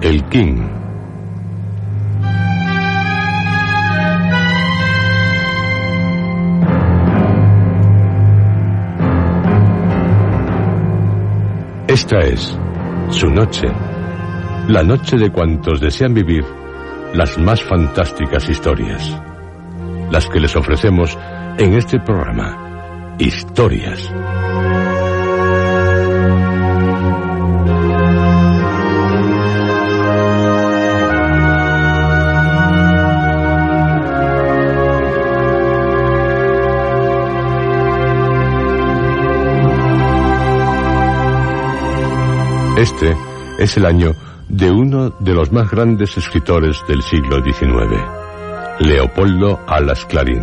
el King. Esta es su noche, la noche de cuantos desean vivir las más fantásticas historias, las que les ofrecemos en este programa, historias. Este es el año de uno de los más grandes escritores del siglo XIX, Leopoldo Alas Clarín.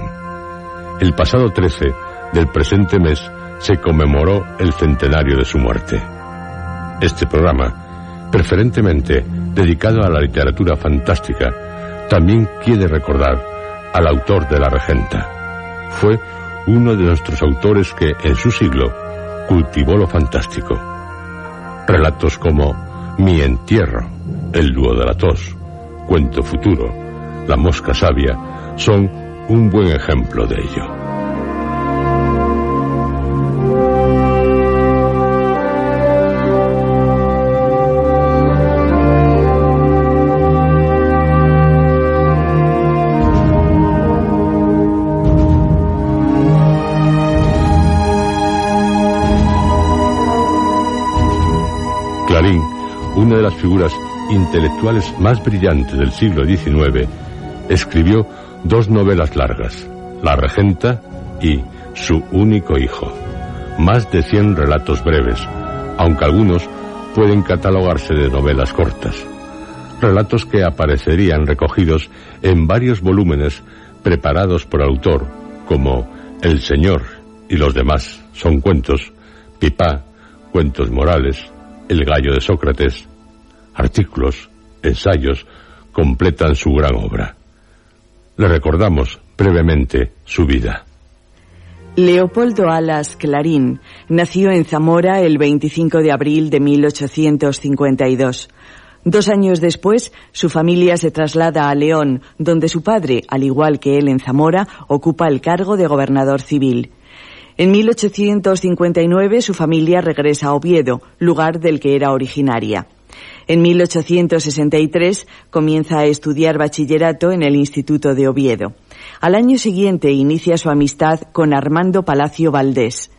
El pasado 13 del presente mes se conmemoró el centenario de su muerte. Este programa, preferentemente dedicado a la literatura fantástica, también quiere recordar al autor de La Regenta. Fue uno de nuestros autores que, en su siglo, cultivó lo fantástico Relatos como Mi entierro, El dúo de la tos, Cuento futuro, La mosca sabia son un buen ejemplo de ello. Una de las figuras intelectuales más brillantes del siglo XIX, escribió dos novelas largas, La Regenta y Su único hijo, más de 100 relatos breves, aunque algunos pueden catalogarse de novelas cortas, relatos que aparecerían recogidos en varios volúmenes preparados por autor, como El Señor y los demás. Son cuentos, Pipá, cuentos morales, El gallo de Sócrates, artículos, ensayos, completan su gran obra. Le recordamos brevemente su vida. Leopoldo Alas Clarín nació en Zamora el 25 de abril de 1852. Dos años después, su familia se traslada a León, donde su padre, al igual que él en Zamora, ocupa el cargo de gobernador civil. En 1859 su familia regresa a Oviedo, lugar del que era originaria. En 1863 comienza a estudiar bachillerato en el Instituto de Oviedo. Al año siguiente inicia su amistad con Armando Palacio Valdés.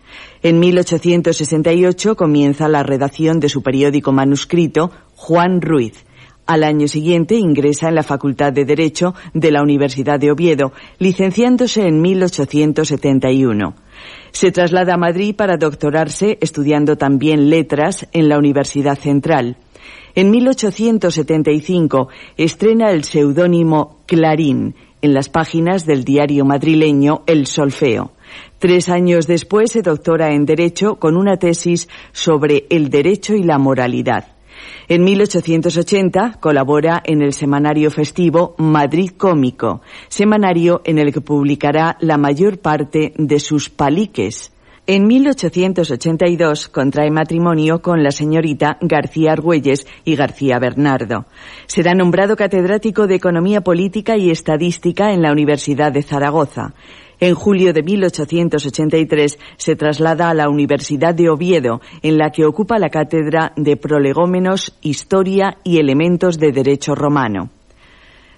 En 1868 comienza la redacción de su periódico manuscrito Juan Ruiz. Al año siguiente ingresa en la Facultad de Derecho de la Universidad de Oviedo, licenciándose en 1871. Se traslada a Madrid para doctorarse estudiando también letras en la Universidad Central. En 1875 estrena el seudónimo Clarín en las páginas del diario madrileño El Solfeo. Tres años después se doctora en Derecho con una tesis sobre el derecho y la moralidad. En 1880 colabora en el semanario festivo Madrid Cómico, semanario en el que publicará la mayor parte de sus paliques, en 1882 contrae matrimonio con la señorita García Argüelles y García Bernardo. Será nombrado catedrático de Economía Política y Estadística en la Universidad de Zaragoza. En julio de 1883 se traslada a la Universidad de Oviedo, en la que ocupa la cátedra de Prolegómenos, Historia y Elementos de Derecho Romano.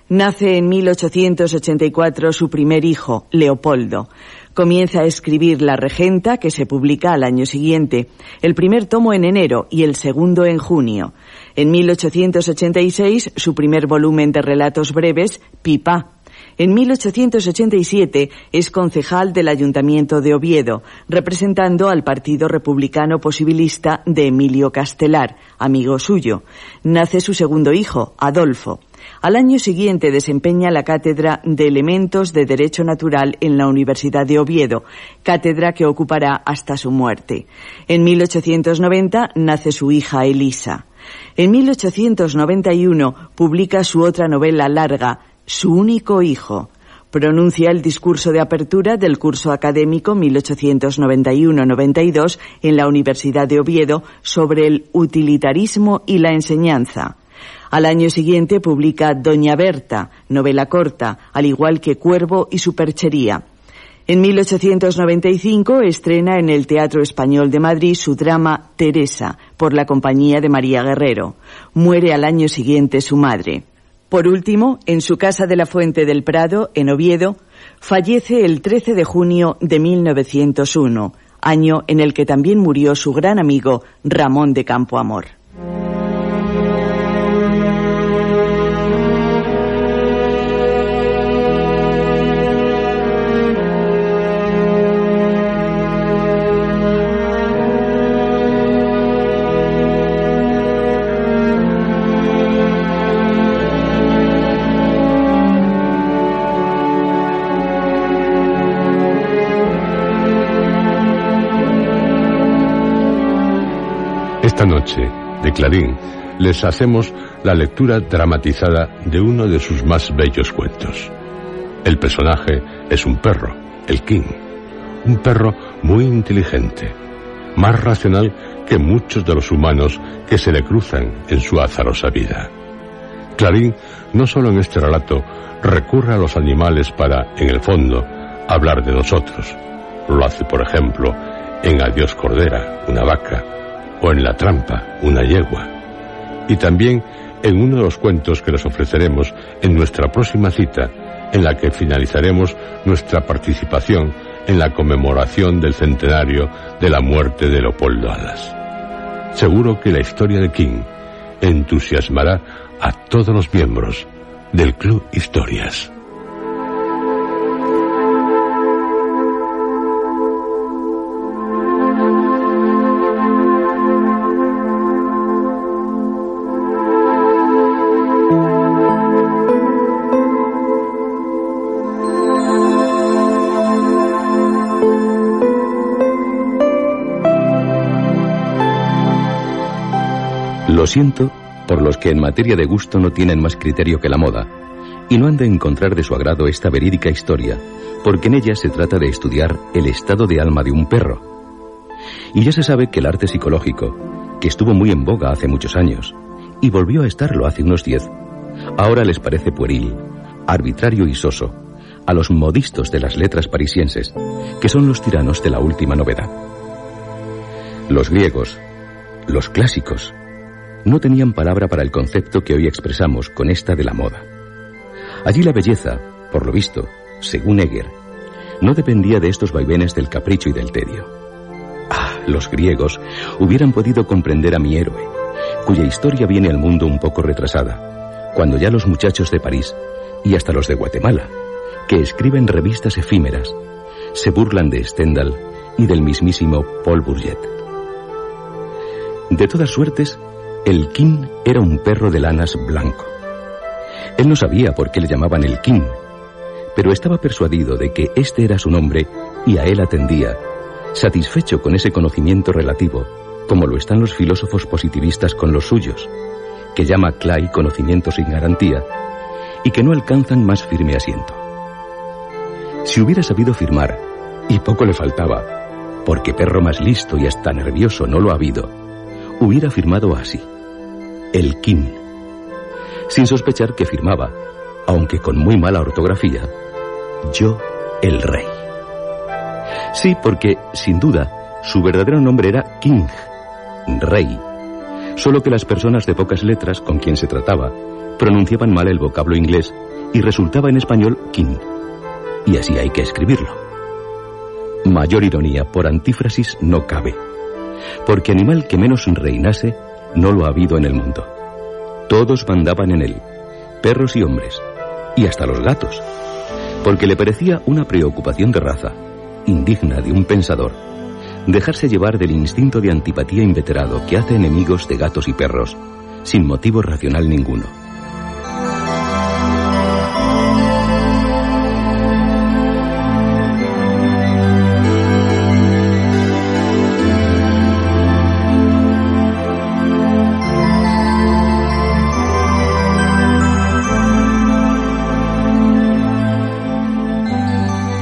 Nace en 1884 su primer hijo, Leopoldo. Comienza a escribir La Regenta, que se publica al año siguiente, el primer tomo en enero y el segundo en junio. En 1886, su primer volumen de relatos breves, Pipa. En 1887 es concejal del Ayuntamiento de Oviedo, representando al Partido Republicano Posibilista de Emilio Castelar, amigo suyo. Nace su segundo hijo, Adolfo. Al año siguiente desempeña la cátedra de Elementos de Derecho Natural en la Universidad de Oviedo, cátedra que ocupará hasta su muerte. En 1890 nace su hija Elisa. En 1891 publica su otra novela larga, Su único hijo. Pronuncia el discurso de apertura del curso académico 1891-92 en la Universidad de Oviedo sobre el utilitarismo y la enseñanza. Al año siguiente publica Doña Berta, novela corta, al igual que Cuervo y Superchería. En 1895 estrena en el Teatro Español de Madrid su drama Teresa, por la compañía de María Guerrero. Muere al año siguiente su madre. Por último, en su casa de la Fuente del Prado, en Oviedo, fallece el 13 de junio de 1901, año en el que también murió su gran amigo Ramón de Campoamor. Noche, de Clarín, les hacemos la lectura dramatizada de uno de sus más bellos cuentos. El personaje es un perro, el King. Un perro muy inteligente, más racional que muchos de los humanos que se le cruzan en su azarosa vida. Clarín, no solo en este relato, recurre a los animales para, en el fondo, hablar de nosotros. Lo hace, por ejemplo, en Adiós Cordera, una vaca, o en La trampa, una yegua. Y también en uno de los cuentos que les ofreceremos en nuestra próxima cita, en la que finalizaremos nuestra participación en la conmemoración del centenario de la muerte de Leopoldo Alas. Seguro que la historia de King entusiasmará a todos los miembros del Club Historias. Siento por los que en materia de gusto no tienen más criterio que la moda y no han de encontrar de su agrado esta verídica historia, porque en ella se trata de estudiar el estado de alma de un perro. Y ya se sabe que el arte psicológico, que estuvo muy en boga hace muchos años, y volvió a estarlo hace unos diez, ahora les parece pueril, arbitrario y soso, a los modistos de las letras parisienses, que son los tiranos de la última novedad. Los griegos, los clásicos, no tenían palabra para el concepto que hoy expresamos con esta de la moda. Allí la belleza, por lo visto, según Eger, no dependía de estos vaivenes del capricho y del tedio. Ah, los griegos hubieran podido comprender a mi héroe, cuya historia viene al mundo un poco retrasada, cuando ya los muchachos de París, y hasta los de Guatemala, que escriben revistas efímeras, se burlan de Stendhal y del mismísimo Paul Bourget. De todas suertes, el King era un perro de lanas blanco. Él no sabía por qué le llamaban el King, pero estaba persuadido de que este era su nombre y a él atendía, satisfecho con ese conocimiento relativo, como lo están los filósofos positivistas con los suyos, que llama Clay conocimiento sin garantía, y que no alcanzan más firme asiento. Si hubiera sabido firmar, y poco le faltaba, porque perro más listo y hasta nervioso no lo ha habido, hubiera firmado así el Kim, sin sospechar que firmaba, aunque con muy mala ortografía, yo el rey. Sí, porque, sin duda, su verdadero nombre era King, rey. Solo que las personas de pocas letras con quien se trataba pronunciaban mal el vocablo inglés y resultaba en español King. Y así hay que escribirlo. Mayor ironía por antífrasis no cabe, porque animal que menos reinase no lo ha habido en el mundo. Todos mandaban en él, perros y hombres, y hasta los gatos, porque le parecía una preocupación de raza, indigna de un pensador, dejarse llevar del instinto de antipatía inveterado que hace enemigos de gatos y perros, sin motivo racional ninguno.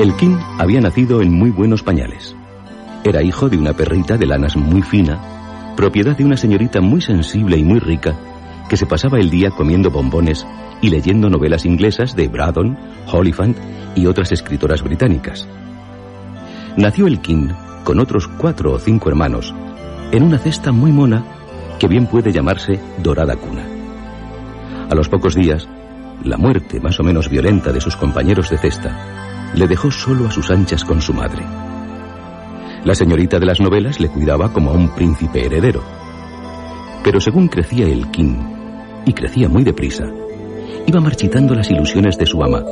El King había nacido en muy buenos pañales. Era hijo de una perrita de lanas muy fina, propiedad de una señorita muy sensible y muy rica, que se pasaba el día comiendo bombones y leyendo novelas inglesas de Braddon, Oliphant y otras escritoras británicas. Nació el King con otros cuatro o cinco hermanos en una cesta muy mona que bien puede llamarse dorada cuna. A los pocos días, la muerte más o menos violenta de sus compañeros de cesta le dejó solo a sus anchas con su madre. La señorita de las novelas le cuidaba como a un príncipe heredero. Pero según crecía el King, y crecía muy deprisa, iba marchitando las ilusiones de su ama,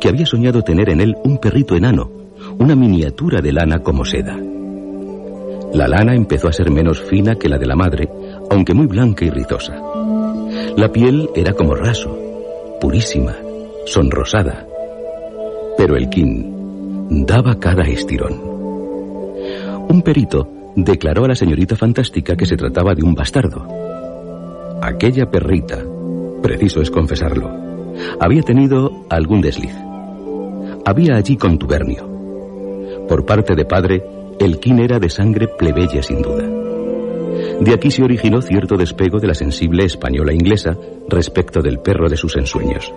que había soñado tener en él un perrito enano, una miniatura de lana como seda. La lana empezó a ser menos fina que la de la madre, aunque muy blanca y rizosa. La piel era como raso, purísima, sonrosada, pero el King daba cada estirón. Un perito declaró a la señorita fantástica que se trataba de un bastardo. Aquella perrita, preciso es confesarlo, había tenido algún desliz. Había allí contubernio. Por parte de padre, el King era de sangre plebeya sin duda. De aquí se originó cierto despego de la sensible española inglesa respecto del perro de sus ensueños.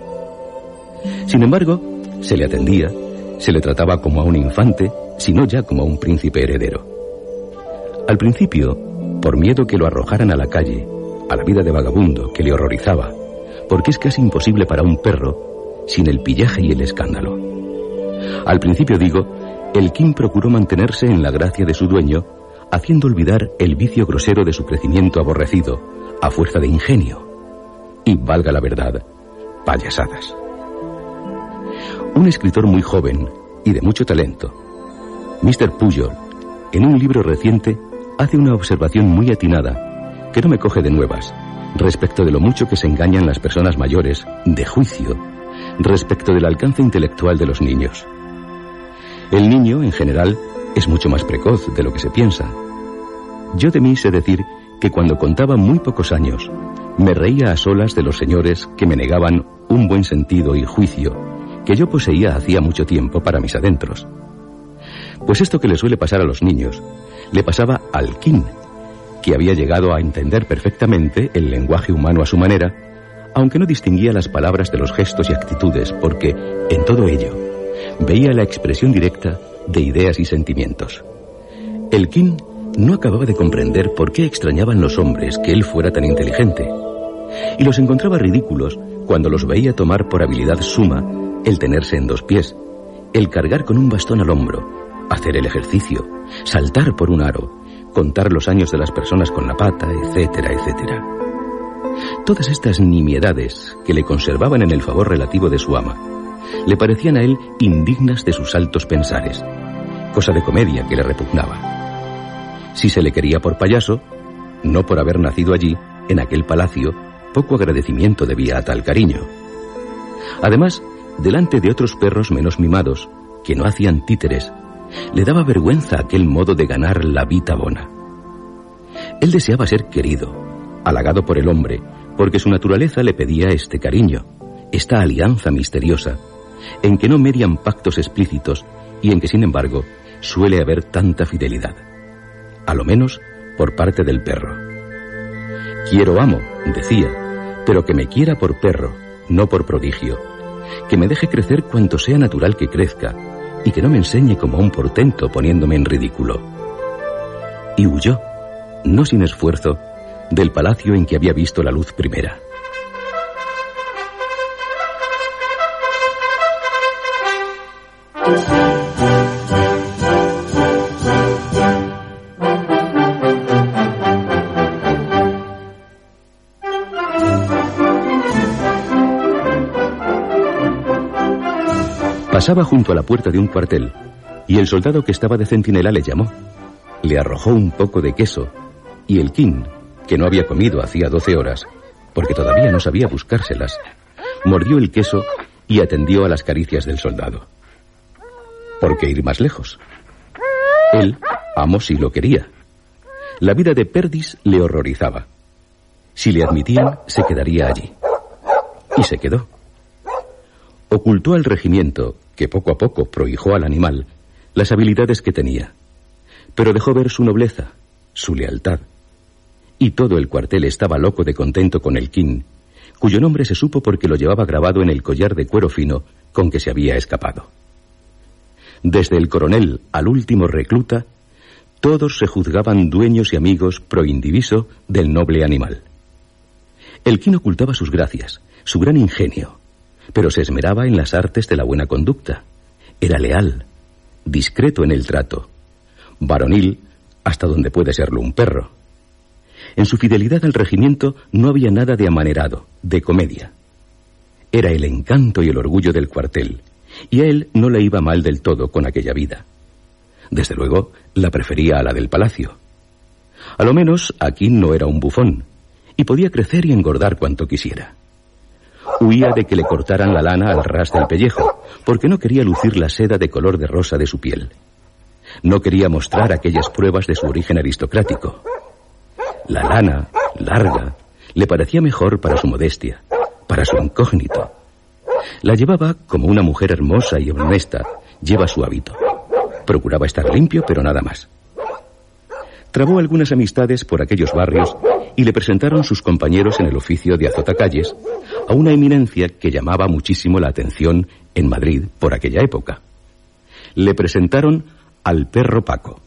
Sin embargo, se le atendía, se le trataba como a un infante, sino ya como a un príncipe heredero. Al principio, por miedo que lo arrojaran a la calle, a la vida de vagabundo que le horrorizaba, porque es casi imposible para un perro sin el pillaje y el escándalo. Al principio digo, el King procuró mantenerse en la gracia de su dueño, haciendo olvidar el vicio grosero de su crecimiento aborrecido, a fuerza de ingenio. Y valga la verdad, payasadas. Un escritor muy joven y de mucho talento, Mr. Pujol, en un libro reciente, hace una observación muy atinada que no me coge de nuevas respecto de lo mucho que se engañan las personas mayores, de juicio, respecto del alcance intelectual de los niños. El niño, en general, es mucho más precoz de lo que se piensa. Yo de mí sé decir que cuando contaba muy pocos años, me reía a solas de los señores que me negaban un buen sentido y juicio que yo poseía hacía mucho tiempo para mis adentros. Pues esto que le suele pasar a los niños, le pasaba al King, que había llegado a entender perfectamente el lenguaje humano a su manera, aunque no distinguía las palabras de los gestos y actitudes, porque, en todo ello, veía la expresión directa de ideas y sentimientos. El King no acababa de comprender por qué extrañaban los hombres que él fuera tan inteligente, y los encontraba ridículos cuando los veía tomar por habilidad suma el tenerse en dos pies, el cargar con un bastón al hombro, hacer el ejercicio, saltar por un aro, contar los años de las personas con la pata, etcétera, etcétera. Todas estas nimiedades que le conservaban en el favor relativo de su ama, le parecían a él indignas de sus altos pensares, cosa de comedia que le repugnaba. Si se le quería por payaso, no por haber nacido allí, en aquel palacio, poco agradecimiento debía a tal cariño. Además, delante de otros perros menos mimados, que no hacían títeres, le daba vergüenza aquel modo de ganar la vita bona. Él deseaba ser querido, halagado por el hombre, porque su naturaleza le pedía este cariño, esta alianza misteriosa, en que no median pactos explícitos y en que, sin embargo, suele haber tanta fidelidad. A lo menos por parte del perro. Quiero amo, decía, pero que me quiera por perro, no por prodigio que me deje crecer cuanto sea natural que crezca, y que no me enseñe como un portento poniéndome en ridículo. Y huyó, no sin esfuerzo, del palacio en que había visto la luz primera. Pasaba junto a la puerta de un cuartel y el soldado que estaba de centinela le llamó. Le arrojó un poco de queso y el kin, que no había comido hacía doce horas, porque todavía no sabía buscárselas, mordió el queso y atendió a las caricias del soldado. ¿Por qué ir más lejos? Él, amo si lo quería. La vida de Perdis le horrorizaba. Si le admitían, se quedaría allí. Y se quedó. Ocultó al regimiento que poco a poco prohijó al animal las habilidades que tenía, pero dejó ver su nobleza, su lealtad. Y todo el cuartel estaba loco de contento con el King, cuyo nombre se supo porque lo llevaba grabado en el collar de cuero fino con que se había escapado. Desde el coronel al último recluta, todos se juzgaban dueños y amigos pro indiviso del noble animal. El King ocultaba sus gracias, su gran ingenio, pero se esmeraba en las artes de la buena conducta. Era leal, discreto en el trato, varonil hasta donde puede serlo un perro. En su fidelidad al regimiento no había nada de amanerado, de comedia. Era el encanto y el orgullo del cuartel, y a él no le iba mal del todo con aquella vida. Desde luego, la prefería a la del palacio. A lo menos aquí no era un bufón, y podía crecer y engordar cuanto quisiera. Huía de que le cortaran la lana al ras del pellejo, porque no quería lucir la seda de color de rosa de su piel. No quería mostrar aquellas pruebas de su origen aristocrático. La lana, larga, le parecía mejor para su modestia, para su incógnito. La llevaba como una mujer hermosa y honesta lleva su hábito. Procuraba estar limpio, pero nada más. Trabó algunas amistades por aquellos barrios y le presentaron sus compañeros en el oficio de azotacalles a una eminencia que llamaba muchísimo la atención en Madrid por aquella época. Le presentaron al perro Paco.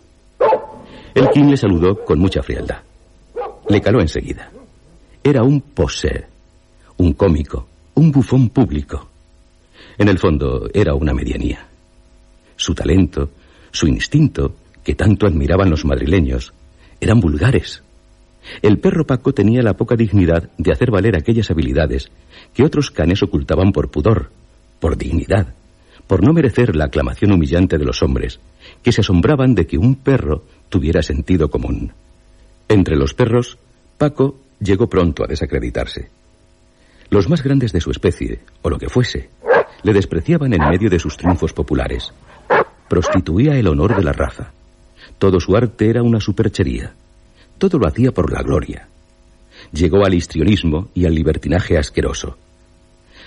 El King le saludó con mucha frialdad. Le caló enseguida. Era un posé, un cómico, un bufón público. En el fondo era una medianía. Su talento, su instinto, que tanto admiraban los madrileños, eran vulgares. El perro Paco tenía la poca dignidad de hacer valer aquellas habilidades que otros canes ocultaban por pudor, por dignidad, por no merecer la aclamación humillante de los hombres, que se asombraban de que un perro tuviera sentido común. Entre los perros, Paco llegó pronto a desacreditarse. Los más grandes de su especie, o lo que fuese, le despreciaban en medio de sus triunfos populares. Prostituía el honor de la raza. Todo su arte era una superchería. Todo lo hacía por la gloria. Llegó al histrionismo y al libertinaje asqueroso.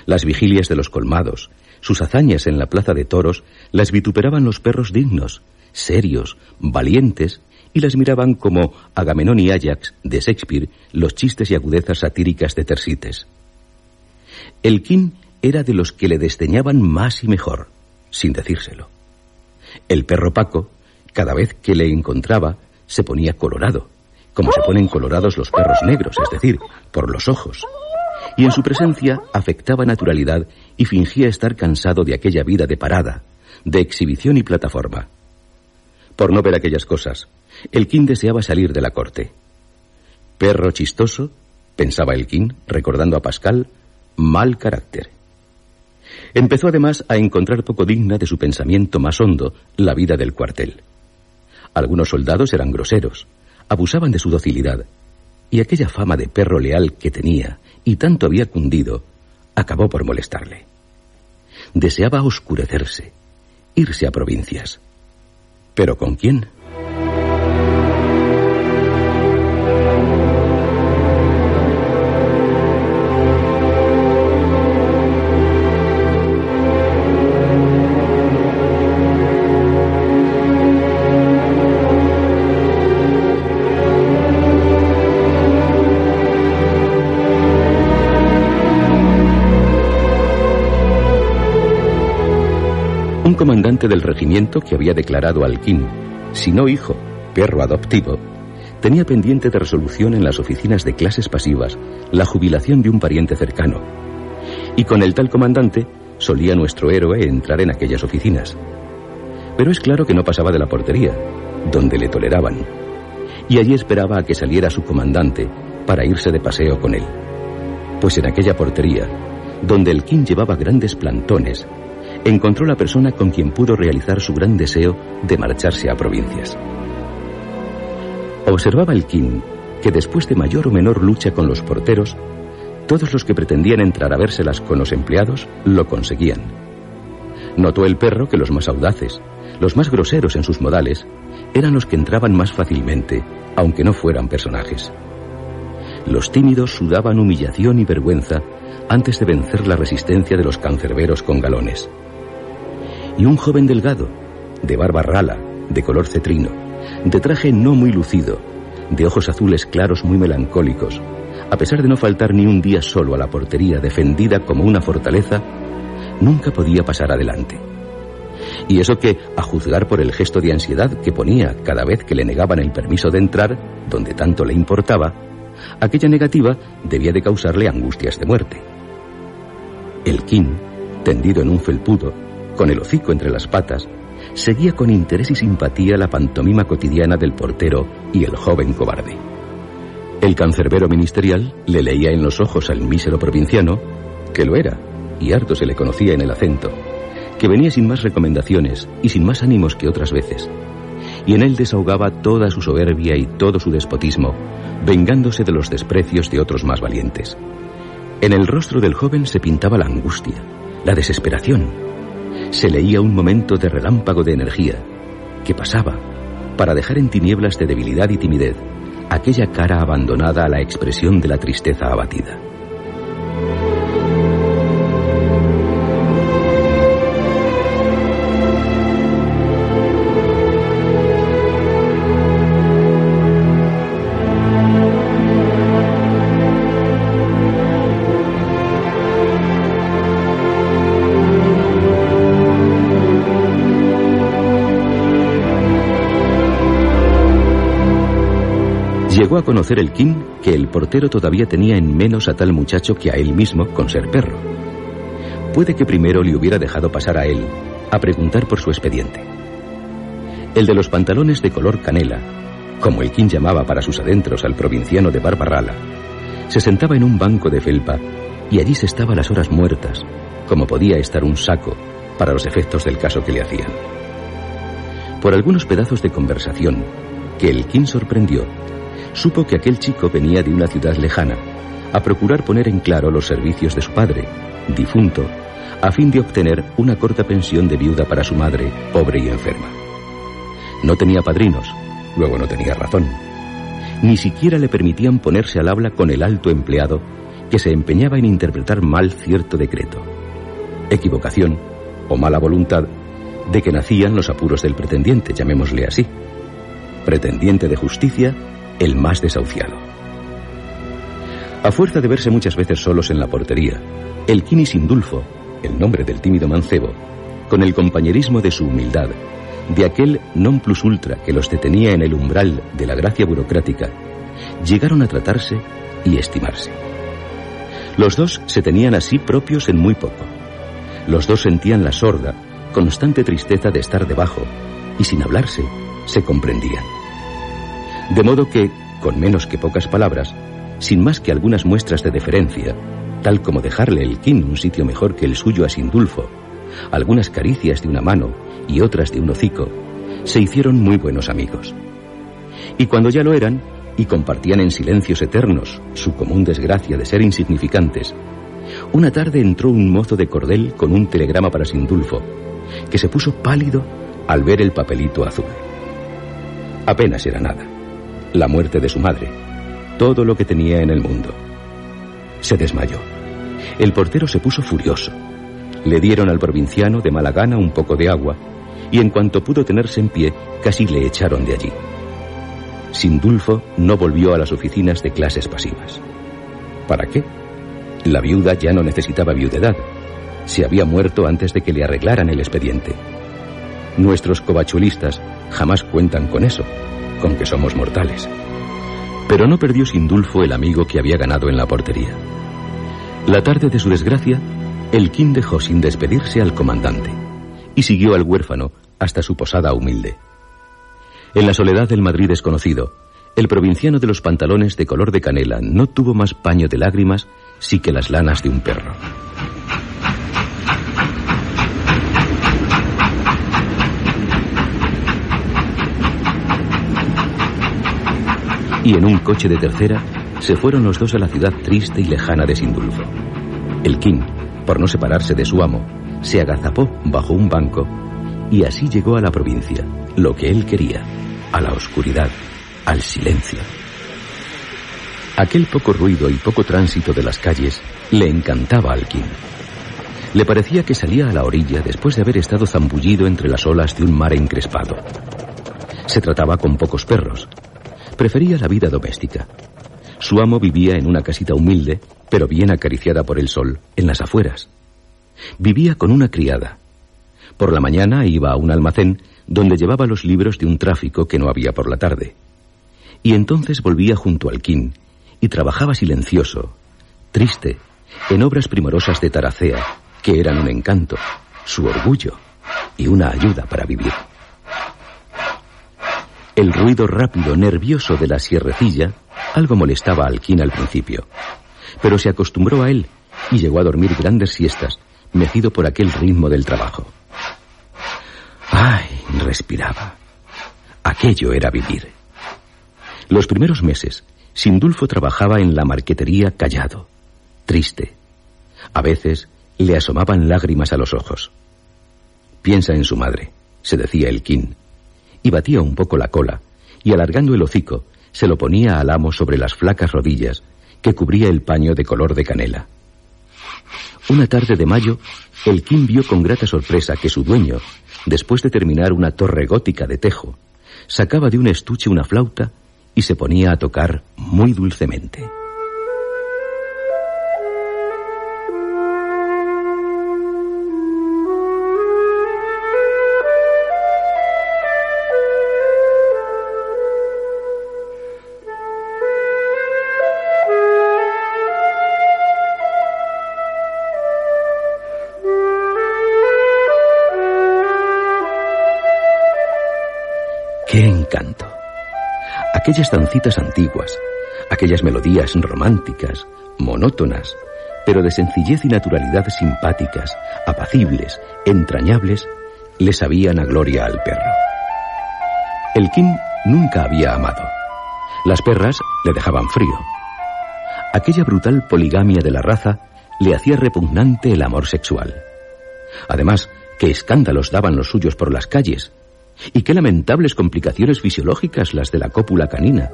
Las vigilias de los colmados, sus hazañas en la plaza de toros, las vituperaban los perros dignos, serios, valientes, y las miraban como Agamenón y Ajax de Shakespeare los chistes y agudezas satíricas de Tersites. El King era de los que le desdeñaban más y mejor, sin decírselo. El perro Paco, cada vez que le encontraba, se ponía colorado, como se ponen colorados los perros negros, es decir, por los ojos. Y en su presencia afectaba naturalidad y fingía estar cansado de aquella vida de parada, de exhibición y plataforma. Por no ver aquellas cosas, el King deseaba salir de la corte. Perro chistoso, pensaba el King, recordando a Pascal, mal carácter. Empezó además a encontrar poco digna de su pensamiento más hondo la vida del cuartel. Algunos soldados eran groseros, abusaban de su docilidad, y aquella fama de perro leal que tenía y tanto había cundido, acabó por molestarle. Deseaba oscurecerse, irse a provincias. ¿Pero con quién? Comandante del regimiento que había declarado al King, si no hijo, perro adoptivo, tenía pendiente de resolución en las oficinas de clases pasivas la jubilación de un pariente cercano. Y con el tal comandante solía nuestro héroe entrar en aquellas oficinas. Pero es claro que no pasaba de la portería, donde le toleraban. Y allí esperaba a que saliera su comandante para irse de paseo con él. Pues en aquella portería, donde el King llevaba grandes plantones, encontró la persona con quien pudo realizar su gran deseo de marcharse a provincias. Observaba el King que después de mayor o menor lucha con los porteros, todos los que pretendían entrar a vérselas con los empleados lo conseguían. Notó el perro que los más audaces, los más groseros en sus modales, eran los que entraban más fácilmente, aunque no fueran personajes. Los tímidos sudaban humillación y vergüenza antes de vencer la resistencia de los cancerberos con galones. Y un joven delgado, de barba rala, de color cetrino, de traje no muy lucido, de ojos azules claros muy melancólicos, a pesar de no faltar ni un día solo a la portería defendida como una fortaleza, nunca podía pasar adelante. Y eso que, a juzgar por el gesto de ansiedad que ponía cada vez que le negaban el permiso de entrar, donde tanto le importaba, aquella negativa debía de causarle angustias de muerte. El King, tendido en un felpudo, con el hocico entre las patas, seguía con interés y simpatía la pantomima cotidiana del portero y el joven cobarde. El cancerbero ministerial le leía en los ojos al mísero provinciano, que lo era, y harto se le conocía en el acento, que venía sin más recomendaciones y sin más ánimos que otras veces, y en él desahogaba toda su soberbia y todo su despotismo, vengándose de los desprecios de otros más valientes. En el rostro del joven se pintaba la angustia, la desesperación. Se leía un momento de relámpago de energía, que pasaba, para dejar en tinieblas de debilidad y timidez aquella cara abandonada a la expresión de la tristeza abatida. Conocer el King que el portero todavía tenía en menos a tal muchacho que a él mismo con ser perro. Puede que primero le hubiera dejado pasar a él a preguntar por su expediente. El de los pantalones de color canela, como el King llamaba para sus adentros al provinciano de Barbarrala, se sentaba en un banco de felpa y allí se estaba las horas muertas, como podía estar un saco para los efectos del caso que le hacían. Por algunos pedazos de conversación que el King sorprendió, supo que aquel chico venía de una ciudad lejana a procurar poner en claro los servicios de su padre, difunto, a fin de obtener una corta pensión de viuda para su madre, pobre y enferma. No tenía padrinos, luego no tenía razón. Ni siquiera le permitían ponerse al habla con el alto empleado que se empeñaba en interpretar mal cierto decreto. Equivocación o mala voluntad de que nacían los apuros del pretendiente, llamémosle así. Pretendiente de justicia el más desahuciado. A fuerza de verse muchas veces solos en la portería, el Kini Sindulfo, el nombre del tímido mancebo, con el compañerismo de su humildad, de aquel non plus ultra que los detenía en el umbral de la gracia burocrática, llegaron a tratarse y estimarse. Los dos se tenían así propios en muy poco. Los dos sentían la sorda, constante tristeza de estar debajo, y sin hablarse, se comprendían. De modo que, con menos que pocas palabras, sin más que algunas muestras de deferencia, tal como dejarle el kin un sitio mejor que el suyo a Sindulfo, algunas caricias de una mano y otras de un hocico, se hicieron muy buenos amigos. Y cuando ya lo eran, y compartían en silencios eternos su común desgracia de ser insignificantes, una tarde entró un mozo de cordel con un telegrama para Sindulfo, que se puso pálido al ver el papelito azul. Apenas era nada la muerte de su madre, todo lo que tenía en el mundo. Se desmayó. El portero se puso furioso. Le dieron al provinciano de mala gana un poco de agua y en cuanto pudo tenerse en pie, casi le echaron de allí. Sindulfo no volvió a las oficinas de clases pasivas. ¿Para qué? La viuda ya no necesitaba viudedad. Se había muerto antes de que le arreglaran el expediente. Nuestros covachuelistas jamás cuentan con eso, con que somos mortales. Pero no perdió Sindulfo el amigo que había ganado en la portería. La tarde de su desgracia, el King dejó sin despedirse al comandante y siguió al huérfano hasta su posada humilde. En la soledad del Madrid desconocido, el provinciano de los pantalones de color de canela no tuvo más paño de lágrimas sí que las lanas de un perro. Y en un coche de tercera se fueron los dos a la ciudad triste y lejana de Sindulfo. El King, por no separarse de su amo, se agazapó bajo un banco y así llegó a la provincia, lo que él quería, a la oscuridad, al silencio. Aquel poco ruido y poco tránsito de las calles le encantaba al King. Le parecía que salía a la orilla después de haber estado zambullido entre las olas de un mar encrespado. Se trataba con pocos perros. Prefería la vida doméstica. Su amo vivía en una casita humilde, pero bien acariciada por el sol, en las afueras. Vivía con una criada. Por la mañana iba a un almacén donde llevaba los libros de un tráfico que no había por la tarde. Y entonces volvía junto al quin y trabajaba silencioso, triste, en obras primorosas de Taracea, que eran un encanto, su orgullo y una ayuda para vivir. El ruido rápido, nervioso de la sierrecilla algo molestaba al quin al principio, pero se acostumbró a él y llegó a dormir grandes siestas, mecido por aquel ritmo del trabajo. ¡Ay! respiraba. Aquello era vivir. Los primeros meses, Sindulfo trabajaba en la marquetería callado, triste. A veces le asomaban lágrimas a los ojos. Piensa en su madre, se decía el King, y batía un poco la cola, y alargando el hocico, se lo ponía al amo sobre las flacas rodillas que cubría el paño de color de canela. Una tarde de mayo, el King vio con grata sorpresa que su dueño, después de terminar una torre gótica de tejo, sacaba de un estuche una flauta y se ponía a tocar muy dulcemente. Aquellas dancitas antiguas, aquellas melodías románticas, monótonas, pero de sencillez y naturalidad simpáticas, apacibles, entrañables, le sabían a gloria al perro. El King nunca había amado. Las perras le dejaban frío. Aquella brutal poligamia de la raza le hacía repugnante el amor sexual. Además, qué escándalos daban los suyos por las calles, y qué lamentables complicaciones fisiológicas las de la cópula canina.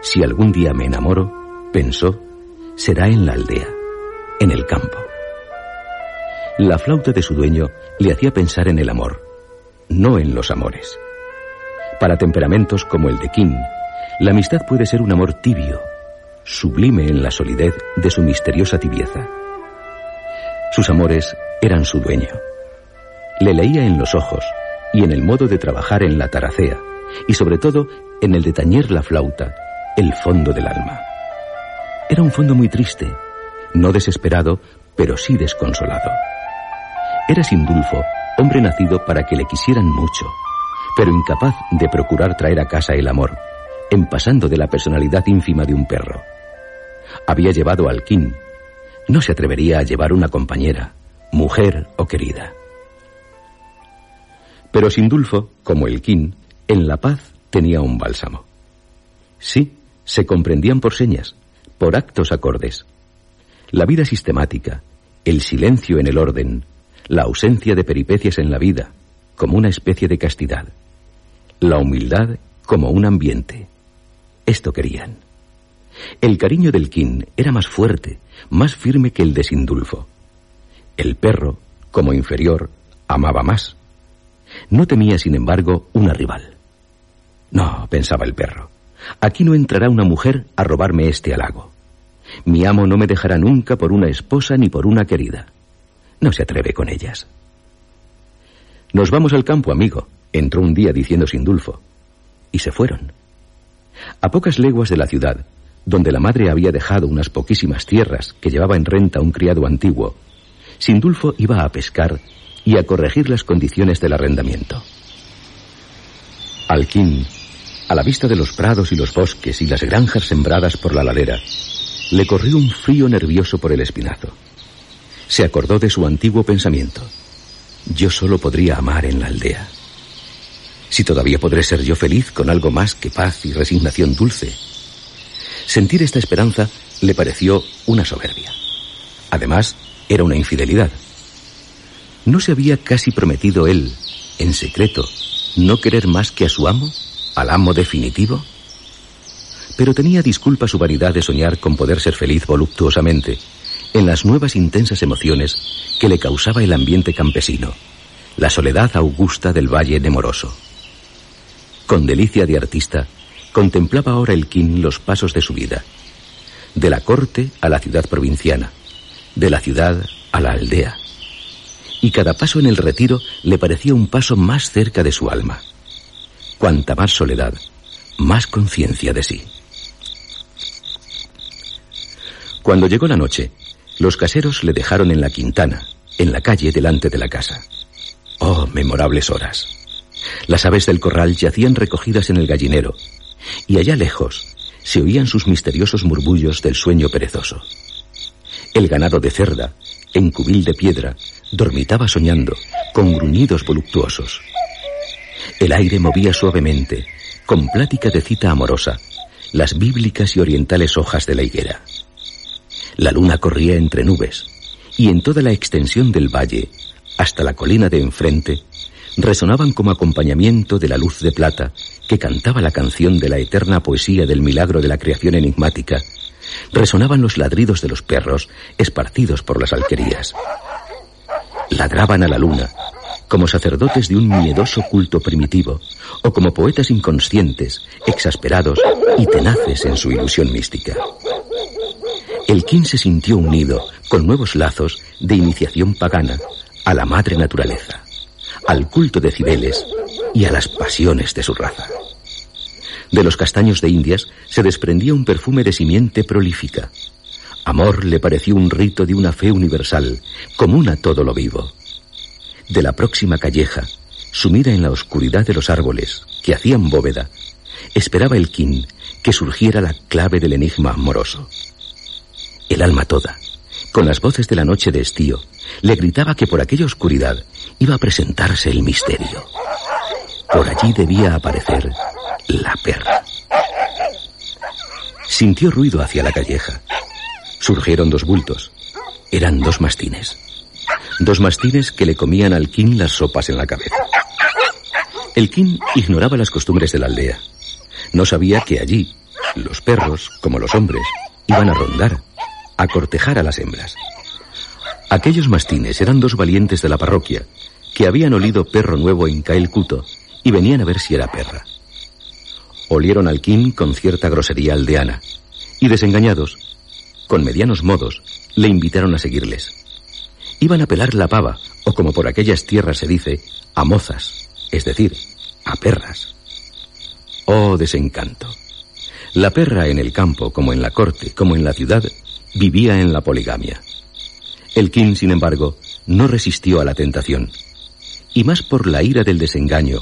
Si algún día me enamoro, pensó, será en la aldea, en el campo. La flauta de su dueño le hacía pensar en el amor, no en los amores. Para temperamentos como el de Kim, la amistad puede ser un amor tibio, sublime en la solidez de su misteriosa tibieza. Sus amores eran su dueño. Le leía en los ojos, y en el modo de trabajar en la taracea, y sobre todo en el de tañer la flauta, el fondo del alma. Era un fondo muy triste, no desesperado, pero sí desconsolado. Era Sindulfo, hombre nacido para que le quisieran mucho, pero incapaz de procurar traer a casa el amor, en pasando de la personalidad ínfima de un perro. Había llevado al King, no se atrevería a llevar una compañera, mujer o querida. Pero Sindulfo, como el King, en la paz tenía un bálsamo. Sí, se comprendían por señas, por actos acordes. La vida sistemática, el silencio en el orden, la ausencia de peripecias en la vida, como una especie de castidad. La humildad como un ambiente. Esto querían. El cariño del King era más fuerte, más firme que el de Sindulfo. El perro, como inferior, amaba más. No temía, sin embargo, una rival. No, pensaba el perro, aquí no entrará una mujer a robarme este halago. Mi amo no me dejará nunca por una esposa ni por una querida. No se atreve con ellas. Nos vamos al campo, amigo, entró un día diciendo Sindulfo. Y se fueron. A pocas leguas de la ciudad, donde la madre había dejado unas poquísimas tierras que llevaba en renta un criado antiguo, Sindulfo iba a pescar y a corregir las condiciones del arrendamiento. Alquín, a la vista de los prados y los bosques y las granjas sembradas por la ladera, le corrió un frío nervioso por el espinazo. Se acordó de su antiguo pensamiento. Yo solo podría amar en la aldea. Si todavía podré ser yo feliz con algo más que paz y resignación dulce. Sentir esta esperanza le pareció una soberbia. Además, era una infidelidad. ¿No se había casi prometido él, en secreto, no querer más que a su amo, al amo definitivo? Pero tenía disculpa su vanidad de soñar con poder ser feliz voluptuosamente en las nuevas intensas emociones que le causaba el ambiente campesino, la soledad augusta del valle nemoroso. Con delicia de artista, contemplaba ahora el King los pasos de su vida, de la corte a la ciudad provinciana, de la ciudad a la aldea, y cada paso en el retiro le parecía un paso más cerca de su alma. Cuanta más soledad, más conciencia de sí. Cuando llegó la noche, los caseros le dejaron en la quintana, en la calle delante de la casa. Oh, memorables horas. Las aves del corral yacían recogidas en el gallinero, y allá lejos se oían sus misteriosos murmullos del sueño perezoso. El ganado de cerda, en cubil de piedra, dormitaba soñando, con gruñidos voluptuosos. El aire movía suavemente, con plática de cita amorosa, las bíblicas y orientales hojas de la higuera. La luna corría entre nubes, y en toda la extensión del valle, hasta la colina de enfrente, resonaban como acompañamiento de la luz de plata que cantaba la canción de la eterna poesía del milagro de la creación enigmática, resonaban los ladridos de los perros esparcidos por las alquerías. Ladraban a la luna, como sacerdotes de un miedoso culto primitivo, o como poetas inconscientes, exasperados y tenaces en su ilusión mística. El King se sintió unido con nuevos lazos de iniciación pagana a la madre naturaleza, al culto de Cibeles y a las pasiones de su raza. De los castaños de Indias se desprendía un perfume de simiente prolífica. Amor le pareció un rito de una fe universal, común a todo lo vivo. De la próxima calleja, sumida en la oscuridad de los árboles que hacían bóveda, esperaba el King que surgiera la clave del enigma amoroso. El alma toda, con las voces de la noche de estío, le gritaba que por aquella oscuridad iba a presentarse el misterio. Por allí debía aparecer la perra. Sintió ruido hacia la calleja. Surgieron dos bultos. Eran dos mastines. Dos mastines que le comían al King las sopas en la cabeza. El King ignoraba las costumbres de la aldea. No sabía que allí los perros, como los hombres, iban a rondar a cortejar a las hembras. Aquellos mastines eran dos valientes de la parroquia que habían olido perro nuevo en Caelcuto y venían a ver si era perra. Olieron al Kim con cierta grosería aldeana y desengañados, con medianos modos, le invitaron a seguirles. Iban a pelar la pava, o como por aquellas tierras se dice, a mozas, es decir, a perras. Oh desencanto. La perra en el campo, como en la corte, como en la ciudad, vivía en la poligamia. El King, sin embargo, no resistió a la tentación, y más por la ira del desengaño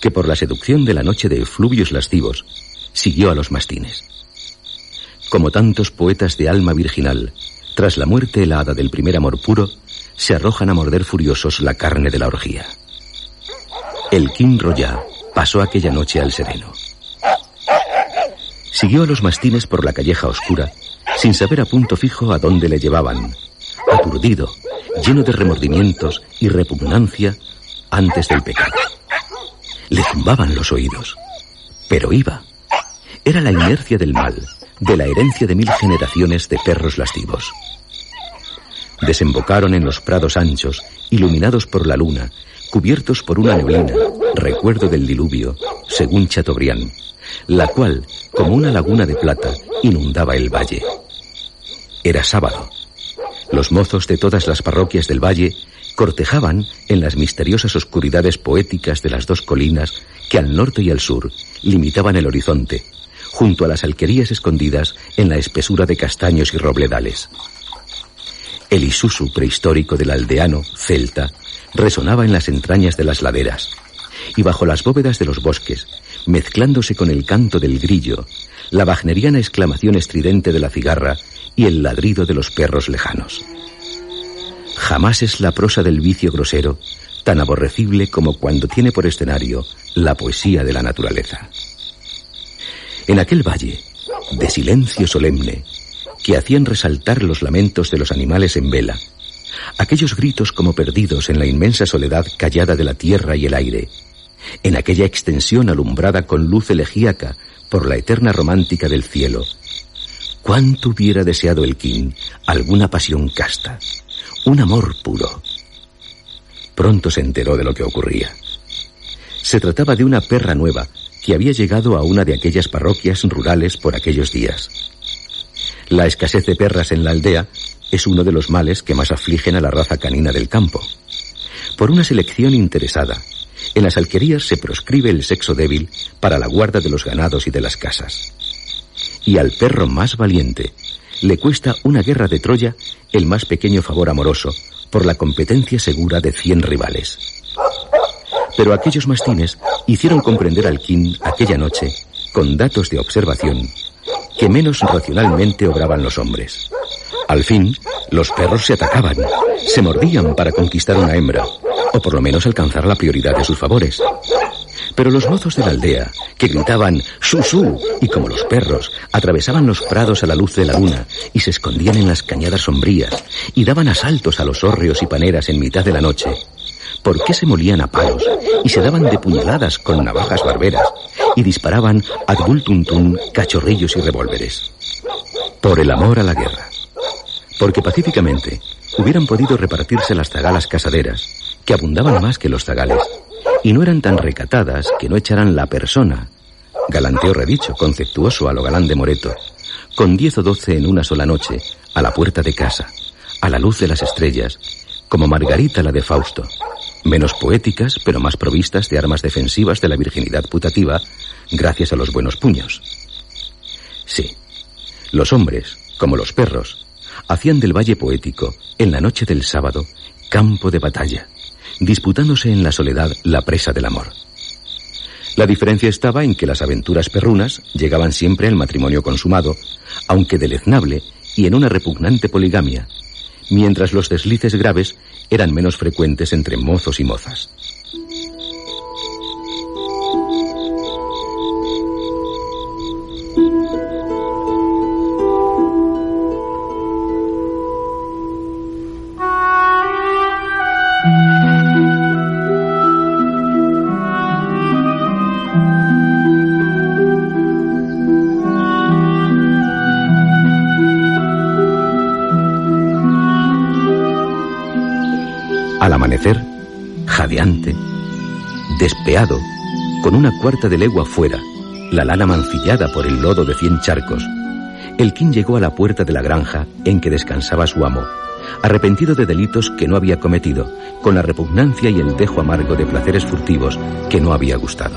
que por la seducción de la noche de efluvios lascivos, siguió a los mastines. Como tantos poetas de alma virginal, tras la muerte helada del primer amor puro, se arrojan a morder furiosos la carne de la orgía. El King Roya pasó aquella noche al sereno. Siguió a los mastines por la calleja oscura sin saber a punto fijo a dónde le llevaban, aturdido, lleno de remordimientos y repugnancia antes del pecado. Le zumbaban los oídos, pero iba. Era la inercia del mal, de la herencia de mil generaciones de perros lascivos. Desembocaron en los prados anchos, iluminados por la luna, cubiertos por una neblina, recuerdo del diluvio, según Chateaubriand, la cual, como una laguna de plata, inundaba el valle. Era sábado. Los mozos de todas las parroquias del valle cortejaban en las misteriosas oscuridades poéticas de las dos colinas que al norte y al sur limitaban el horizonte, junto a las alquerías escondidas en la espesura de castaños y robledales. El isusu prehistórico del aldeano celta resonaba en las entrañas de las laderas, y bajo las bóvedas de los bosques, mezclándose con el canto del grillo, la wagneriana exclamación estridente de la cigarra y el ladrido de los perros lejanos. Jamás es la prosa del vicio grosero tan aborrecible como cuando tiene por escenario la poesía de la naturaleza. En aquel valle, de silencio solemne, que hacían resaltar los lamentos de los animales en vela, aquellos gritos como perdidos en la inmensa soledad callada de la tierra y el aire, en aquella extensión alumbrada con luz elegíaca por la eterna romántica del cielo, cuánto hubiera deseado el King alguna pasión casta, un amor puro. Pronto se enteró de lo que ocurría. Se trataba de una perra nueva que había llegado a una de aquellas parroquias rurales por aquellos días. La escasez de perras en la aldea es uno de los males que más afligen a la raza canina del campo. Por una selección interesada, en las alquerías se proscribe el sexo débil para la guarda de los ganados y de las casas. Y al perro más valiente le cuesta una guerra de Troya el más pequeño favor amoroso por la competencia segura de cien rivales. Pero aquellos mastines hicieron comprender al King aquella noche, con datos de observación, que menos racionalmente obraban los hombres. Al fin, los perros se atacaban, se mordían para conquistar una hembra, o por lo menos alcanzar la prioridad de sus favores. Pero los mozos de la aldea, que gritaban ¡Susú! y como los perros, atravesaban los prados a la luz de la luna y se escondían en las cañadas sombrías y daban asaltos a los hórreos y paneras en mitad de la noche, ¿por qué se molían a palos y se daban de puñaladas con navajas barberas y disparaban a tuntún cachorrillos y revólveres? Por el amor a la guerra. Porque pacíficamente hubieran podido repartirse las zagalas casaderas, que abundaban más que los zagales, y no eran tan recatadas que no echaran la persona, galanteo redicho, conceptuoso a lo galán de Moreto, con diez o doce en una sola noche, a la puerta de casa, a la luz de las estrellas, como Margarita la de Fausto, menos poéticas, pero más provistas de armas defensivas de la virginidad putativa, gracias a los buenos puños. Sí, los hombres, como los perros, hacían del valle poético, en la noche del sábado, campo de batalla, disputándose en la soledad la presa del amor. La diferencia estaba en que las aventuras perrunas llegaban siempre al matrimonio consumado, aunque deleznable y en una repugnante poligamia, mientras los deslices graves eran menos frecuentes entre mozos y mozas. Amanecer, jadeante, despeado, con una cuarta de legua fuera, la lana mancillada por el lodo de cien charcos, el King llegó a la puerta de la granja en que descansaba su amo, arrepentido de delitos que no había cometido, con la repugnancia y el dejo amargo de placeres furtivos que no había gustado.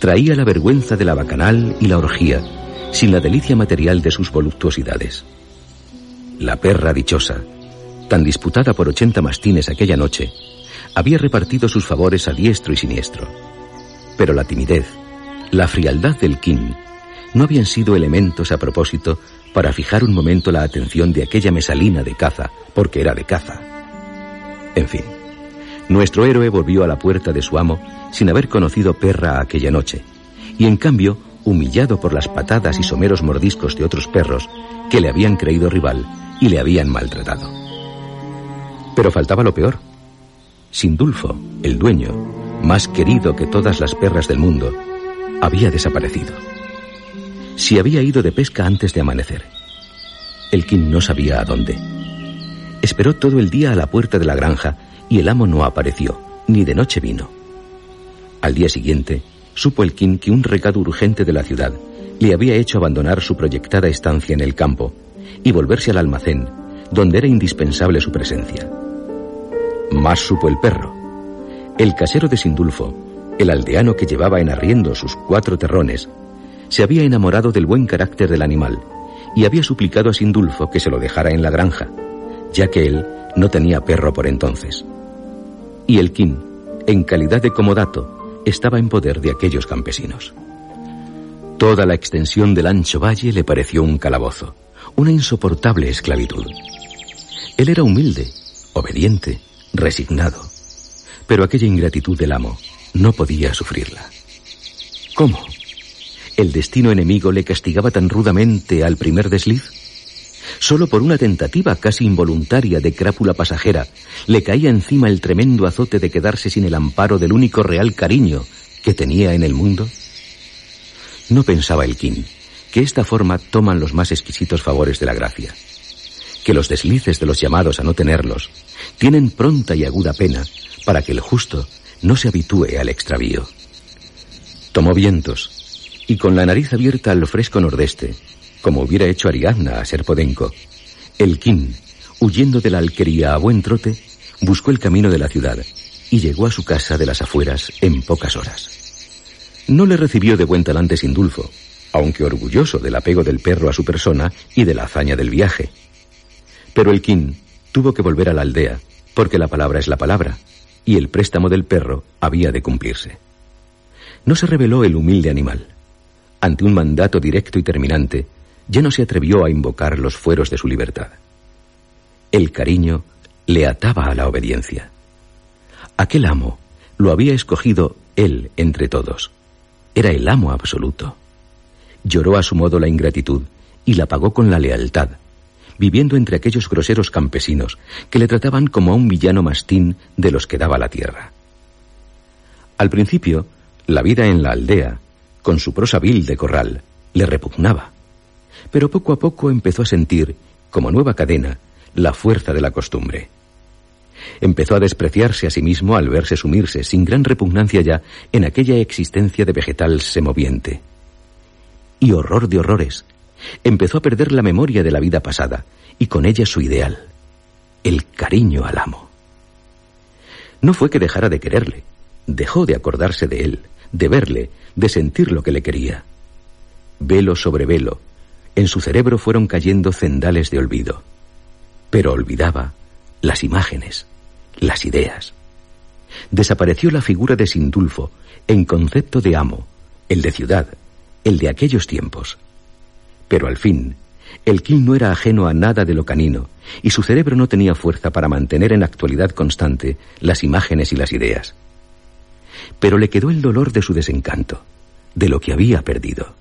Traía la vergüenza de la bacanal y la orgía, sin la delicia material de sus voluptuosidades. La perra dichosa, tan disputada por ochenta mastines aquella noche, había repartido sus favores a diestro y siniestro. Pero la timidez, la frialdad del King, no habían sido elementos a propósito para fijar un momento la atención de aquella mesalina de caza, porque era de caza. En fin, nuestro héroe volvió a la puerta de su amo sin haber conocido perra aquella noche, y en cambio humillado por las patadas y someros mordiscos de otros perros que le habían creído rival y le habían maltratado. Pero faltaba lo peor. Sindulfo, el dueño, más querido que todas las perras del mundo, había desaparecido. Si había ido de pesca antes de amanecer. El King no sabía a dónde. Esperó todo el día a la puerta de la granja y el amo no apareció, ni de noche vino. Al día siguiente, supo el King que un recado urgente de la ciudad le había hecho abandonar su proyectada estancia en el campo y volverse al almacén, donde era indispensable su presencia. Más supo el perro. El casero de Sindulfo, el aldeano que llevaba en arriendo sus cuatro terrones, se había enamorado del buen carácter del animal y había suplicado a Sindulfo que se lo dejara en la granja, ya que él no tenía perro por entonces. Y el kin, en calidad de comodato, estaba en poder de aquellos campesinos. Toda la extensión del ancho valle le pareció un calabozo, una insoportable esclavitud. Él era humilde, obediente, resignado, pero aquella ingratitud del amo no podía sufrirla. ¿Cómo? ¿El destino enemigo le castigaba tan rudamente al primer desliz? Solo por una tentativa casi involuntaria de crápula pasajera le caía encima el tremendo azote de quedarse sin el amparo del único real cariño que tenía en el mundo. No pensaba el King que esta forma toman los más exquisitos favores de la gracia, que los deslices de los llamados a no tenerlos tienen pronta y aguda pena para que el justo no se habitúe al extravío. Tomó vientos y con la nariz abierta al fresco nordeste, como hubiera hecho Ariadna a Serpodenco, el King, huyendo de la alquería a buen trote, buscó el camino de la ciudad y llegó a su casa de las afueras en pocas horas. No le recibió de buen talante Sindulfo, aunque orgulloso del apego del perro a su persona y de la hazaña del viaje. Pero el King tuvo que volver a la aldea, porque la palabra es la palabra, y el préstamo del perro había de cumplirse. No se reveló el humilde animal. Ante un mandato directo y terminante, ya no se atrevió a invocar los fueros de su libertad. El cariño le ataba a la obediencia. Aquel amo lo había escogido él entre todos. Era el amo absoluto. Lloró a su modo la ingratitud y la pagó con la lealtad, viviendo entre aquellos groseros campesinos que le trataban como a un villano mastín de los que daba la tierra. Al principio, la vida en la aldea, con su prosa vil de corral, le repugnaba, pero poco a poco empezó a sentir, como nueva cadena, la fuerza de la costumbre. Empezó a despreciarse a sí mismo al verse sumirse sin gran repugnancia ya en aquella existencia de vegetal semoviente y horror de horrores, empezó a perder la memoria de la vida pasada y con ella su ideal, el cariño al amo. No fue que dejara de quererle, dejó de acordarse de él, de verle, de sentir lo que le quería. Velo sobre velo, en su cerebro fueron cayendo cendales de olvido, pero olvidaba las imágenes, las ideas. Desapareció la figura de Sindulfo en concepto de amo, el de ciudad, el de aquellos tiempos. Pero al fin, el King no era ajeno a nada de lo canino, y su cerebro no tenía fuerza para mantener en actualidad constante las imágenes y las ideas. Pero le quedó el dolor de su desencanto, de lo que había perdido.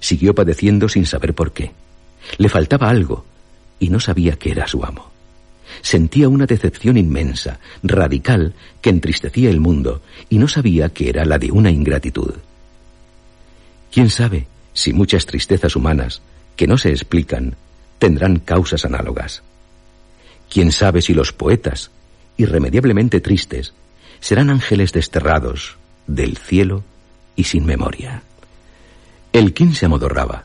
Siguió padeciendo sin saber por qué. Le faltaba algo, y no sabía qué era su amo. Sentía una decepción inmensa, radical, que entristecía el mundo, y no sabía que era la de una ingratitud. ¿Quién sabe si muchas tristezas humanas, que no se explican, tendrán causas análogas? ¿Quién sabe si los poetas, irremediablemente tristes, serán ángeles desterrados del cielo y sin memoria? El quién se amodorraba.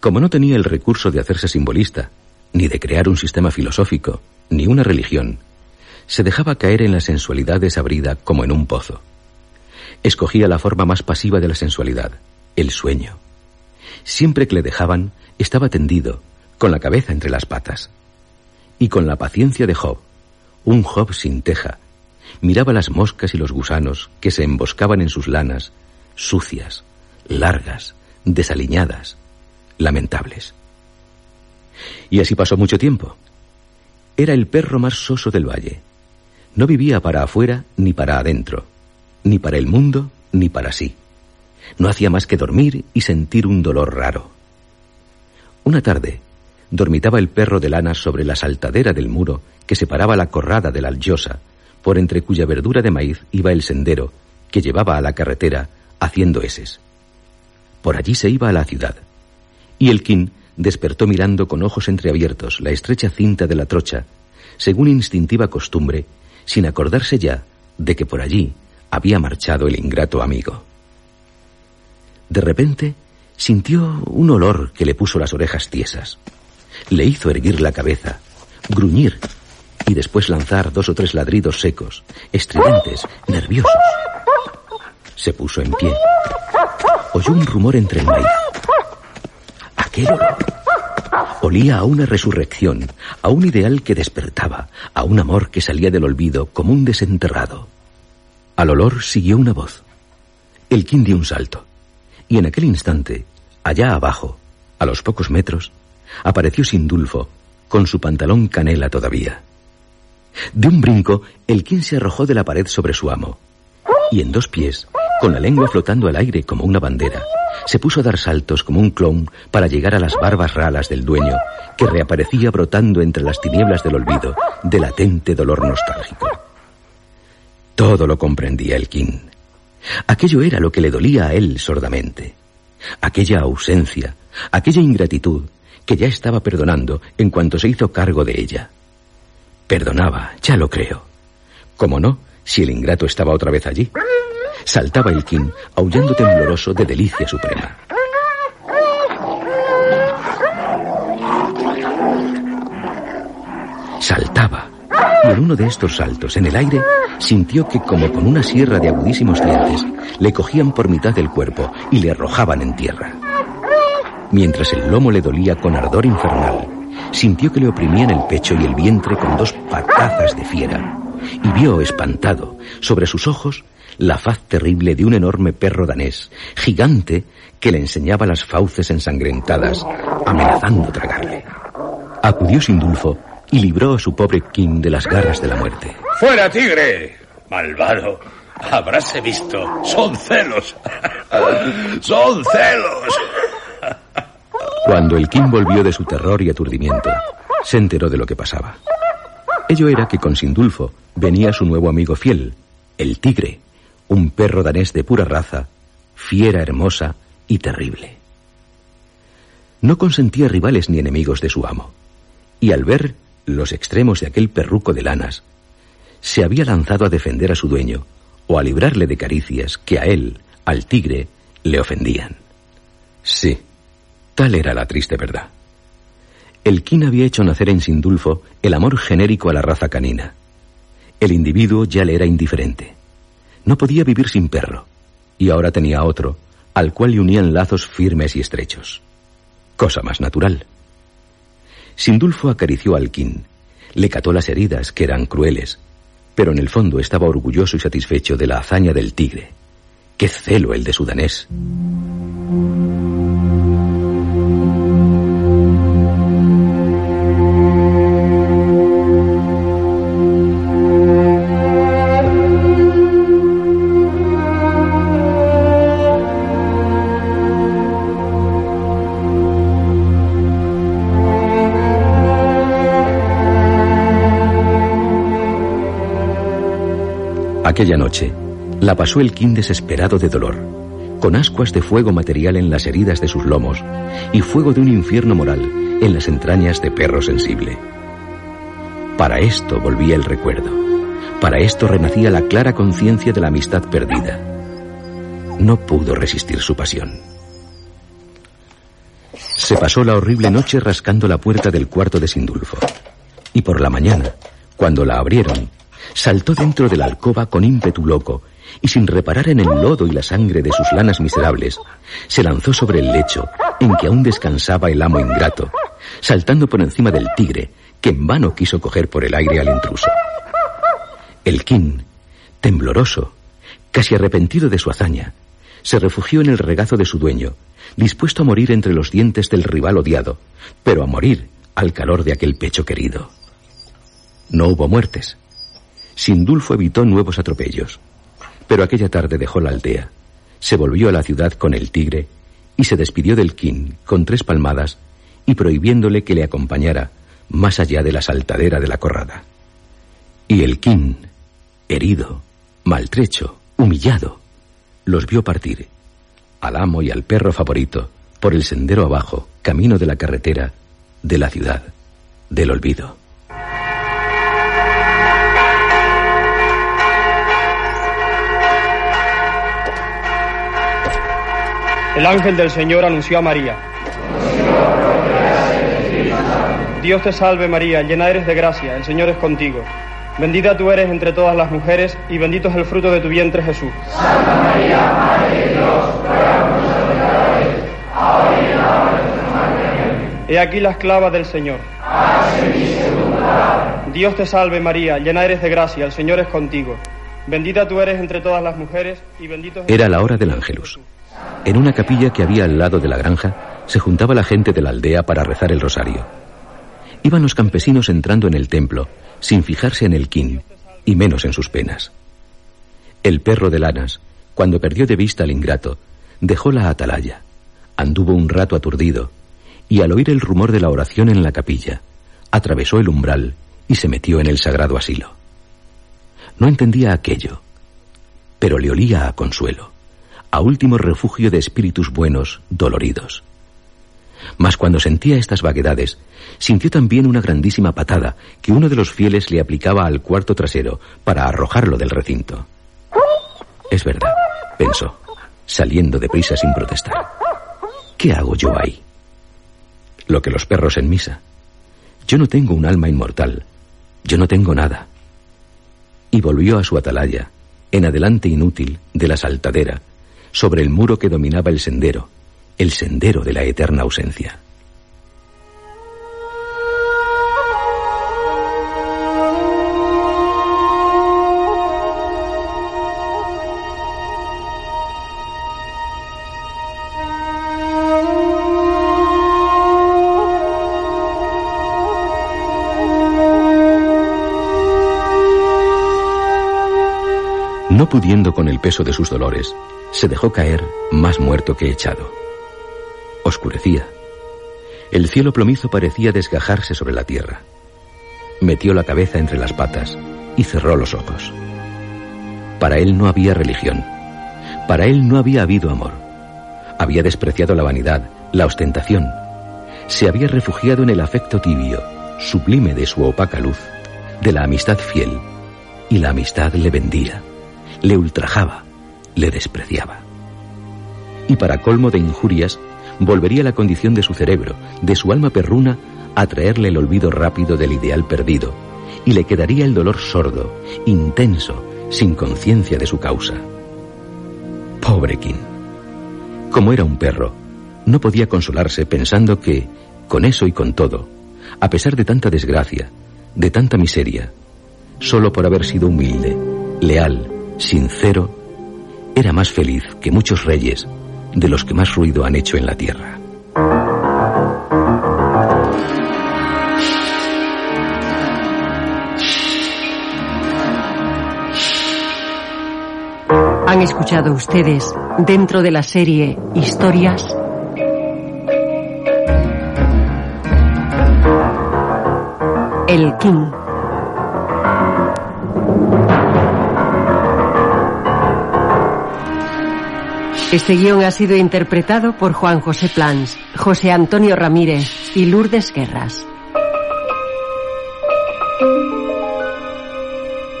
Como no tenía el recurso de hacerse simbolista, ni de crear un sistema filosófico, ni una religión, se dejaba caer en la sensualidad desabrida como en un pozo. Escogía la forma más pasiva de la sensualidad, el sueño. Siempre que le dejaban, estaba tendido, con la cabeza entre las patas. Y con la paciencia de Job, un Job sin teja, miraba las moscas y los gusanos que se emboscaban en sus lanas, sucias, largas, desaliñadas, lamentables. Y así pasó mucho tiempo. Era el perro más soso del valle. No vivía para afuera ni para adentro, ni para el mundo ni para sí. No hacía más que dormir y sentir un dolor raro. Una tarde, dormitaba el perro de lana sobre la saltadera del muro que separaba la corrada de la allosa, por entre cuya verdura de maíz iba el sendero que llevaba a la carretera haciendo eses. Por allí se iba a la ciudad. Y el kin despertó mirando con ojos entreabiertos la estrecha cinta de la trocha, según instintiva costumbre, sin acordarse ya de que por allí había marchado el ingrato amigo. De repente sintió un olor que le puso las orejas tiesas. Le hizo erguir la cabeza, gruñir y después lanzar dos o tres ladridos secos, estridentes, nerviosos. Se puso en pie. Oyó un rumor entre el maíz. Aquel olor. Olía a una resurrección, a un ideal que despertaba, a un amor que salía del olvido como un desenterrado. Al olor siguió una voz. El King dio un salto. Y en aquel instante, allá abajo, a los pocos metros, apareció Sindulfo, con su pantalón canela todavía. De un brinco, el King se arrojó de la pared sobre su amo. Y en dos pies, con la lengua flotando al aire como una bandera, se puso a dar saltos como un clown para llegar a las barbas ralas del dueño, que reaparecía brotando entre las tinieblas del olvido, de latente dolor nostálgico. Todo lo comprendía el King. Aquello era lo que le dolía a él sordamente. Aquella ausencia, aquella ingratitud que ya estaba perdonando en cuanto se hizo cargo de ella. Perdonaba, ya lo creo. ¿Cómo no, si el ingrato estaba otra vez allí? Saltaba el King, aullando tembloroso de delicia suprema. Saltaba, y en uno de estos saltos, en el aire, sintió que como con una sierra de agudísimos dientes, le cogían por mitad del cuerpo y le arrojaban en tierra. Mientras el lomo le dolía con ardor infernal, sintió que le oprimían el pecho y el vientre con dos patazas de fiera, y vio, espantado, sobre sus ojos, la faz terrible de un enorme perro danés, gigante, que le enseñaba las fauces ensangrentadas, amenazando tragarle. Acudió Sindulfo y libró a su pobre King de las garras de la muerte. ¡Fuera, tigre! Malvado. Habráse visto. Son celos. Son celos. Cuando el King volvió de su terror y aturdimiento, se enteró de lo que pasaba. Ello era que con Sindulfo venía su nuevo amigo fiel, el tigre, un perro danés de pura raza, fiera hermosa y terrible. No consentía rivales ni enemigos de su amo, y al ver los extremos de aquel perruco de lanas, se había lanzado a defender a su dueño o a librarle de caricias que a él, al tigre, le ofendían. Sí, tal era la triste verdad. El Kin había hecho nacer en Sindulfo el amor genérico a la raza canina. El individuo ya le era indiferente. No podía vivir sin perro, y ahora tenía otro, al cual le unían lazos firmes y estrechos. Cosa más natural. Sindulfo acarició al Kin, le cató las heridas, que eran crueles, pero en el fondo estaba orgulloso y satisfecho de la hazaña del tigre. ¡Qué celo el de su danés! Aquella noche, la pasó el King desesperado de dolor, con ascuas de fuego material en las heridas de sus lomos y fuego de un infierno moral en las entrañas de perro sensible. Para esto volvía el recuerdo, para esto renacía la clara conciencia de la amistad perdida. No pudo resistir su pasión. Se pasó la horrible noche rascando la puerta del cuarto de Sindulfo. Y por la mañana, cuando la abrieron, saltó dentro de la alcoba con ímpetu loco y sin reparar en el lodo y la sangre de sus lanas miserables, se lanzó sobre el lecho en que aún descansaba el amo ingrato, saltando por encima del tigre, que en vano quiso coger por el aire al intruso. El king, tembloroso, casi arrepentido de su hazaña, se refugió en el regazo de su dueño, dispuesto a morir entre los dientes del rival odiado, pero a morir al calor de aquel pecho querido. No hubo muertes, Sindulfo evitó nuevos atropellos. Pero aquella tarde dejó la aldea, se volvió a la ciudad con el tigre y se despidió del king con tres palmadas y prohibiéndole que le acompañara más allá de la saltadera de la corrada. Y el king, herido, maltrecho, humillado, los vio partir, al amo y al perro favorito, por el sendero abajo, camino de la carretera, de la ciudad, del olvido. El ángel del Señor anunció a María. Dios te salve María, llena eres de gracia, el Señor es contigo. Bendita tú eres entre todas las mujeres y bendito es el fruto de tu vientre Jesús. Santa María, Madre de Dios, ruega por nosotros pecadores, ahora y en la hora de nuestra muerte. Amén. He aquí la esclava del Señor. Dios te salve María, llena eres de gracia, el Señor es contigo. Bendita tú eres entre todas las mujeres y bendito es el Era la hora de del ángelus. En una capilla que había al lado de la granja se juntaba la gente de la aldea para rezar el rosario. Iban los campesinos entrando en el templo, sin fijarse en el kin, y menos en sus penas. El perro de lanas, cuando perdió de vista al ingrato, dejó la atalaya, anduvo un rato aturdido, y al oír el rumor de la oración en la capilla, atravesó el umbral y se metió en el sagrado asilo. No entendía aquello, pero le olía a consuelo, a último refugio de espíritus buenos, doloridos. Mas cuando sentía estas vaguedades, sintió también una grandísima patada que uno de los fieles le aplicaba al cuarto trasero para arrojarlo del recinto. Es verdad, pensó, saliendo de prisa sin protestar. ¿Qué hago yo ahí? Lo que los perros en misa. Yo no tengo un alma inmortal. Yo no tengo nada. Y volvió a su atalaya, en adelante inútil de la saltadera, sobre el muro que dominaba el sendero, el sendero de la eterna ausencia. No pudiendo con el peso de sus dolores, se dejó caer más muerto que echado. Oscurecía. El cielo plomizo parecía desgajarse sobre la tierra. Metió la cabeza entre las patas y cerró los ojos. Para él no había religión. Para él no había habido amor. Había despreciado la vanidad, la ostentación. Se había refugiado en el afecto tibio, sublime de su opaca luz, de la amistad fiel. Y la amistad le vendía, le ultrajaba, le despreciaba. Y para colmo de injurias, volvería la condición de su cerebro, de su alma perruna, a traerle el olvido rápido del ideal perdido, y le quedaría el dolor sordo, intenso, sin conciencia de su causa. Pobre King. Como era un perro, no podía consolarse pensando que, con eso y con todo, a pesar de tanta desgracia, de tanta miseria, solo por haber sido humilde, leal, sincero, era más feliz que muchos reyes de los que más ruido han hecho en la tierra. Han escuchado ustedes, dentro de la serie Historias, El King. Este guion ha sido interpretado por Juan José Plans, José Antonio Ramírez y Lourdes Guerras.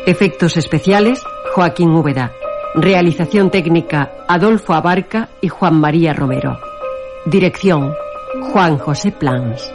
Efectos especiales, Joaquín Úbeda. Realización técnica, Adolfo Abarca y Juan María Romero. Dirección, Juan José Plans.